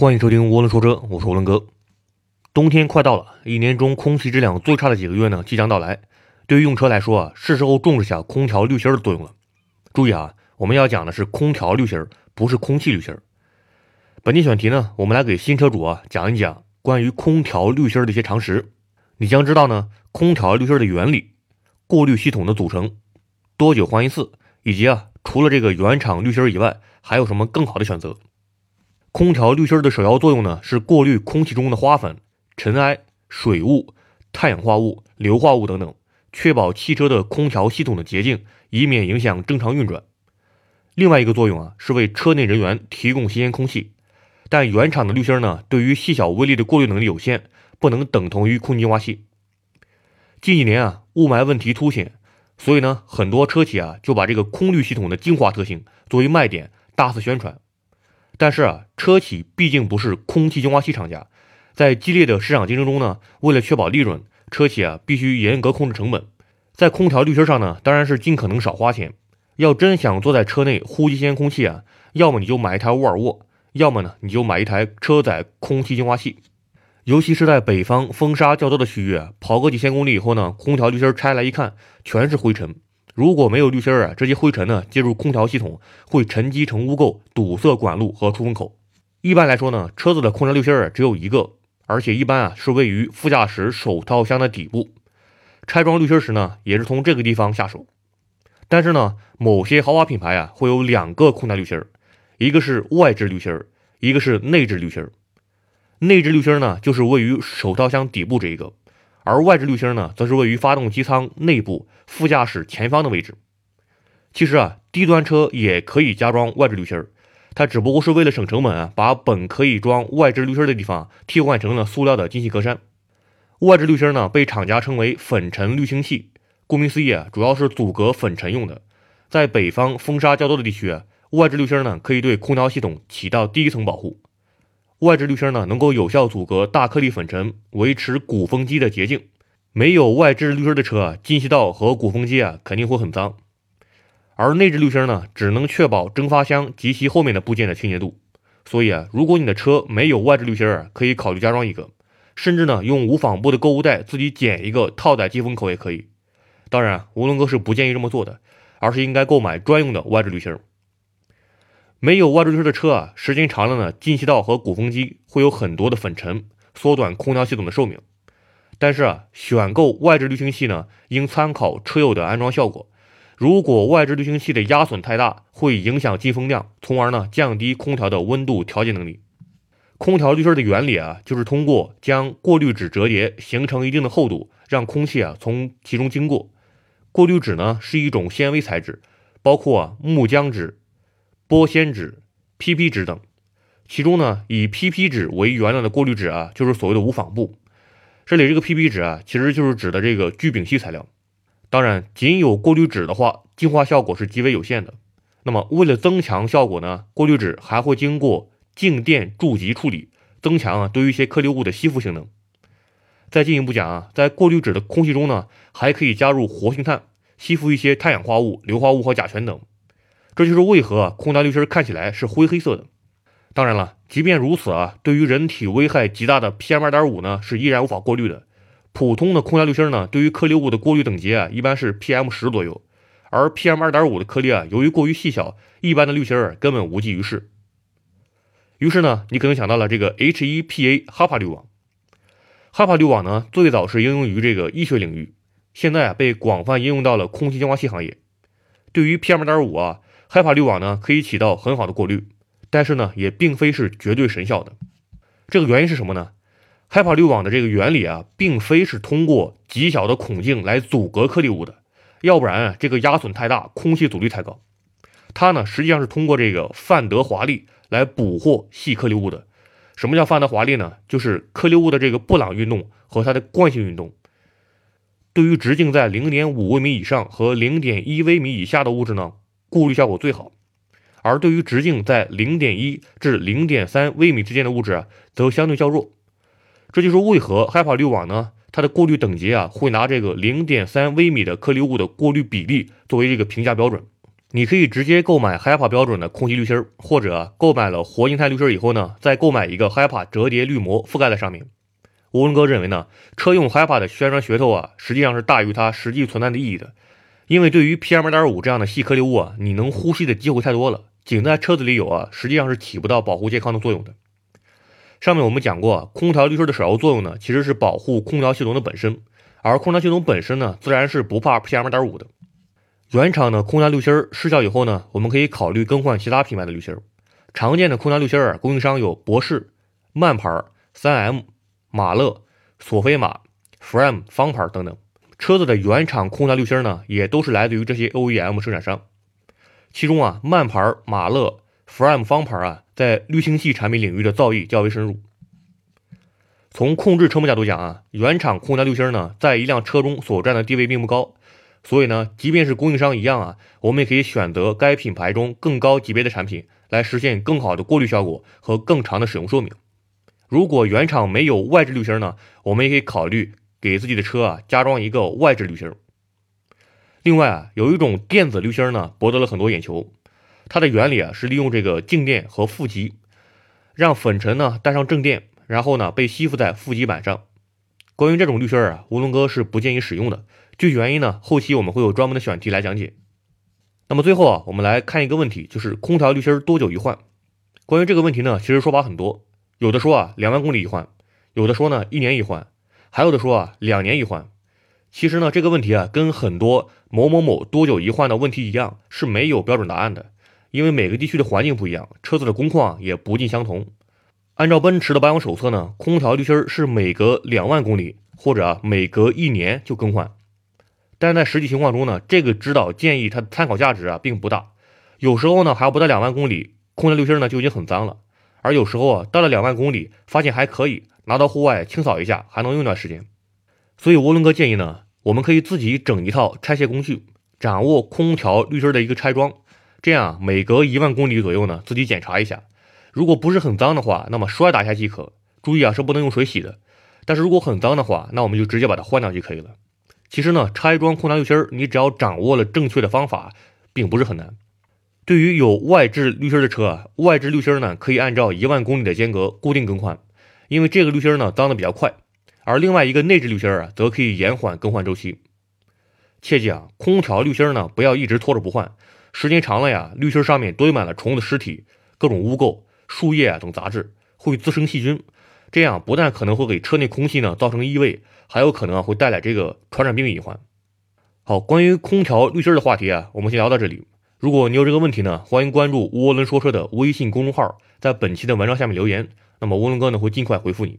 欢迎收听涡轮说车，我是涡轮哥。冬天快到了，一年中空气质量最差的几个月呢即将到来。对于用车来说啊，是时候重视下空调滤芯的作用了。注意啊，我们要讲的是空调滤芯，不是空气滤芯。本期选题呢，我们来给新车主啊讲一讲关于空调滤芯的一些常识。你将知道呢，空调滤芯的原理、过滤系统的组成、多久换一次，以及啊，除了这个原厂滤芯以外，还有什么更好的选择。空调滤芯的首要作用呢，是过滤空气中的花粉、尘埃、水雾、碳氧化物、硫化物等等，确保汽车的空调系统的洁净，以免影响正常运转。另外一个作用啊，是为车内人员提供新鲜空气。但原厂的滤芯呢，对于细小微粒的过滤能力有限，不能等同于空气净化器。近几年啊，雾霾问题凸显，所以呢，很多车企啊就把这个空滤系统的净化特性作为卖点，大肆宣传。但是啊，车企毕竟不是空气净化器厂家，在激烈的市场竞争中呢，为了确保利润，车企啊必须严格控制成本。在空调滤芯上呢，当然是尽可能少花钱。要真想坐在车内呼吸新鲜空气啊，要么你就买一台沃尔沃，要么呢你就买一台车载空气净化器。尤其是在北方风沙较多的区域，跑个几千公里以后呢，空调滤芯拆来一看，全是灰尘。如果没有滤芯儿啊，这些灰尘呢进入空调系统会沉积成污垢，堵塞管路和出风口。一般来说呢，车子的空调滤芯儿只有一个，而且一般啊是位于副驾驶手套箱的底部。拆装滤芯时呢，也是从这个地方下手。但是呢，某些豪华品牌啊会有两个空调滤芯儿，一个是外置滤芯儿，一个是内置滤芯儿。内置滤芯儿呢就是位于手套箱底部这一个。而外置滤芯呢，则是位于发动机舱内部副驾驶前方的位置。其实啊，低端车也可以加装外置滤芯它只不过是为了省成本啊，把本可以装外置滤芯的地方替换成了塑料的进气格栅。外置滤芯呢，被厂家称为粉尘滤清器。顾名思义啊，主要是阻隔粉尘用的。在北方风沙较多的地区，外置滤芯呢，可以对空调系统起到第一层保护。外置滤芯呢，能够有效阻隔大颗粒粉尘，维持鼓风机的洁净。没有外置滤芯的车啊，进气道和鼓风机啊肯定会很脏。而内置滤芯呢，只能确保蒸发箱及其后面的部件的清洁度。所以啊，如果你的车没有外置滤芯儿，可以考虑加装一个，甚至呢，用无纺布的购物袋自己剪一个套在进风口也可以。当然，无伦哥是不建议这么做的，而是应该购买专用的外置滤芯儿。没有外置滤芯的车啊，时间长了呢，进气道和鼓风机会有很多的粉尘，缩短空调系统的寿命。但是啊，选购外置滤清器呢，应参考车友的安装效果。如果外置滤清器的压损太大，会影响进风量，从而呢降低空调的温度调节能力。空调滤芯的原理啊，就是通过将过滤纸折叠，形成一定的厚度，让空气啊从其中经过。过滤纸呢是一种纤维材质，包括木浆纸。玻纤纸、PP 纸等，其中呢，以 PP 纸为原料的过滤纸啊，就是所谓的无纺布。这里这个 PP 纸啊，其实就是指的这个聚丙烯材料。当然，仅有过滤纸的话，净化效果是极为有限的。那么，为了增强效果呢，过滤纸还会经过静电注极处理，增强啊对于一些颗粒物的吸附性能。再进一步讲啊，在过滤纸的空气中呢，还可以加入活性炭，吸附一些碳氧化物、硫化物和甲醛等。这就是为何空调滤芯看起来是灰黑色的。当然了，即便如此啊，对于人体危害极大的 PM 二点五呢，是依然无法过滤的。普通的空调滤芯呢，对于颗粒物的过滤等级啊，一般是 PM 十左右。而 PM 二点五的颗粒啊，由于过于细小，一般的滤芯儿根本无济于事。于是呢，你可能想到了这个 HEPA 哈帕滤网。哈帕滤网呢，最早是应用于这个医学领域，现在啊，被广泛应用到了空气净化器行业。对于 PM 二点五啊。害怕滤网呢，可以起到很好的过滤，但是呢，也并非是绝对神效的。这个原因是什么呢？害怕滤网的这个原理啊，并非是通过极小的孔径来阻隔颗粒物的，要不然啊，这个压损太大，空气阻力太高。它呢，实际上是通过这个范德华力来捕获细颗粒物的。什么叫范德华力呢？就是颗粒物的这个布朗运动和它的惯性运动。对于直径在零点五微米以上和零点一微米以下的物质呢？过滤效果最好，而对于直径在零点一至零点三微米之间的物质啊，则相对较弱。这就是为何 HEPA 滤网呢，它的过滤等级啊，会拿这个零点三微米的颗粒物的过滤比例作为这个评价标准。你可以直接购买 HEPA 标准的空气滤芯，或者购买了活性炭滤芯以后呢，再购买一个 HEPA 折叠滤膜覆盖在上面。吴文哥认为呢，车用 HEPA 的宣传噱头啊，实际上是大于它实际存在的意义的。因为对于 PM2.5 这样的细颗粒物啊，你能呼吸的机会太多了，仅在车子里有啊，实际上是起不到保护健康的作用的。上面我们讲过，空调滤芯的首要作用呢，其实是保护空调系统的本身，而空调系统本身呢，自然是不怕 PM2.5 的。原厂的空调滤芯失效以后呢，我们可以考虑更换其他品牌的滤芯。常见的空调滤芯啊，供应商有博士、曼牌、三 M、马勒、索菲玛、Frame 方牌等等。车子的原厂空调滤芯呢，也都是来自于这些 OEM 生产商。其中啊，曼牌、马勒、Fram 方牌啊，在滤清器产品领域的造诣较为深入。从控制成本角度讲啊，原厂空调滤芯呢，在一辆车中所占的地位并不高。所以呢，即便是供应商一样啊，我们也可以选择该品牌中更高级别的产品，来实现更好的过滤效果和更长的使用寿命。如果原厂没有外置滤芯呢，我们也可以考虑。给自己的车啊加装一个外置滤芯。另外啊，有一种电子滤芯呢，博得了很多眼球。它的原理啊是利用这个静电和负极，让粉尘呢带上正电，然后呢被吸附在负极板上。关于这种滤芯啊，乌龙哥是不建议使用的。具体原因呢，后期我们会有专门的选题来讲解。那么最后啊，我们来看一个问题，就是空调滤芯多久一换？关于这个问题呢，其实说法很多，有的说啊两万公里一换，有的说呢一年一换。还有的说啊，两年一换。其实呢，这个问题啊，跟很多某某某多久一换的问题一样，是没有标准答案的。因为每个地区的环境不一样，车子的工况也不尽相同。按照奔驰的保养手册呢，空调滤芯是每隔两万公里或者啊每隔一年就更换。但在实际情况中呢，这个指导建议它的参考价值啊并不大。有时候呢，还不到两万公里，空调滤芯呢就已经很脏了。而有时候啊，到了两万公里，发现还可以。拿到户外清扫一下，还能用段时间。所以涡轮哥建议呢，我们可以自己整一套拆卸工具，掌握空调滤芯的一个拆装。这样每隔一万公里左右呢，自己检查一下。如果不是很脏的话，那么摔打一下即可。注意啊，是不能用水洗的。但是如果很脏的话，那我们就直接把它换掉就可以了。其实呢，拆装空调滤芯，你只要掌握了正确的方法，并不是很难。对于有外置滤芯的车啊，外置滤芯呢，可以按照一万公里的间隔固定更换。因为这个滤芯呢脏的比较快，而另外一个内置滤芯啊，则可以延缓更换周期。切记啊，空调滤芯呢不要一直拖着不换，时间长了呀，滤芯上面堆满了虫子尸体、各种污垢、树叶啊等杂质，会滋生细菌，这样不但可能会给车内空气呢造成异味，还有可能啊会带来这个传染病隐患。好，关于空调滤芯的话题啊，我们先聊到这里。如果你有这个问题呢，欢迎关注涡轮说车的微信公众号，在本期的文章下面留言。那么，涡轮哥呢会尽快回复你。